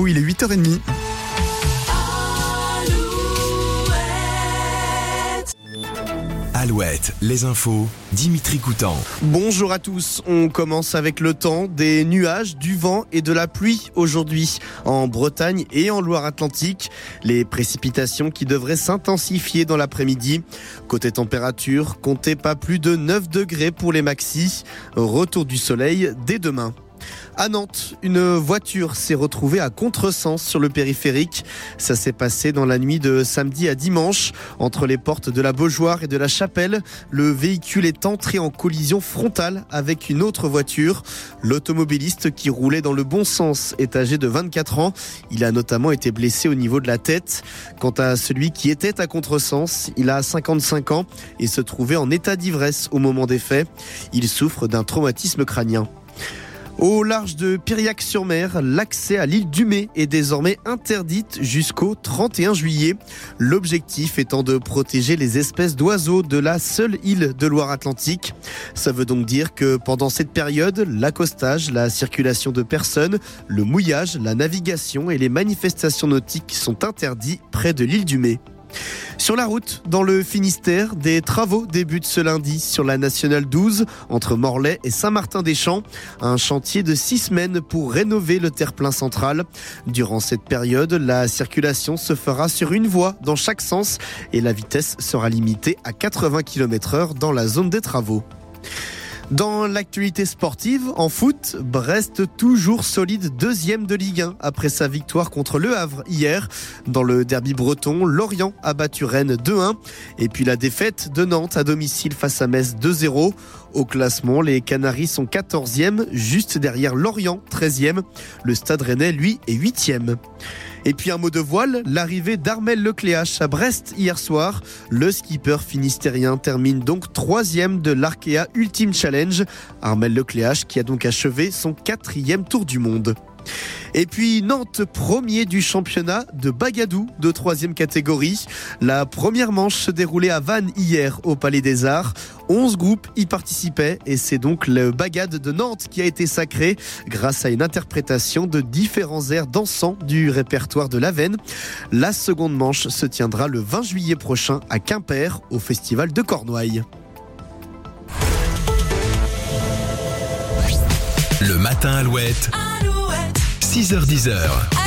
vous, il est 8h30. Alouette, les infos, Dimitri Coutan. Bonjour à tous, on commence avec le temps, des nuages, du vent et de la pluie aujourd'hui en Bretagne et en Loire-Atlantique. Les précipitations qui devraient s'intensifier dans l'après-midi. Côté température, comptez pas plus de 9 degrés pour les maxis. Retour du soleil dès demain. À Nantes, une voiture s'est retrouvée à contresens sur le périphérique. Ça s'est passé dans la nuit de samedi à dimanche, entre les portes de la Beaujoire et de la Chapelle. Le véhicule est entré en collision frontale avec une autre voiture. L'automobiliste qui roulait dans le bon sens est âgé de 24 ans. Il a notamment été blessé au niveau de la tête. Quant à celui qui était à contresens, il a 55 ans et se trouvait en état d'ivresse au moment des faits. Il souffre d'un traumatisme crânien. Au large de Piriac-sur-Mer, l'accès à l'île du Mai est désormais interdite jusqu'au 31 juillet. L'objectif étant de protéger les espèces d'oiseaux de la seule île de Loire-Atlantique. Ça veut donc dire que pendant cette période, l'accostage, la circulation de personnes, le mouillage, la navigation et les manifestations nautiques sont interdits près de l'île du Mai. Sur la route, dans le Finistère, des travaux débutent ce lundi sur la nationale 12 entre Morlaix et Saint-Martin-des-Champs. Un chantier de six semaines pour rénover le terre-plein central. Durant cette période, la circulation se fera sur une voie dans chaque sens et la vitesse sera limitée à 80 km heure dans la zone des travaux. Dans l'actualité sportive, en foot, Brest toujours solide deuxième de Ligue 1 après sa victoire contre Le Havre hier. Dans le derby breton, Lorient a battu Rennes 2-1 et puis la défaite de Nantes à domicile face à Metz 2-0. Au classement, les Canaries sont 14e, juste derrière Lorient 13e. Le Stade Rennais, lui, est 8e. Et puis un mot de voile, l'arrivée d'Armel Lecléache à Brest hier soir. Le skipper finistérien termine donc troisième de l'Arkea Ultimate Challenge. Armel Lecléache qui a donc achevé son quatrième tour du monde. Et puis Nantes, premier du championnat de Bagadou de troisième catégorie. La première manche se déroulait à Vannes hier au Palais des Arts. 11 groupes y participaient et c'est donc le Bagad de Nantes qui a été sacré grâce à une interprétation de différents airs dansants du répertoire de l'Aven. La seconde manche se tiendra le 20 juillet prochain à Quimper au Festival de Cornouailles. Matin Alouette. 6h10.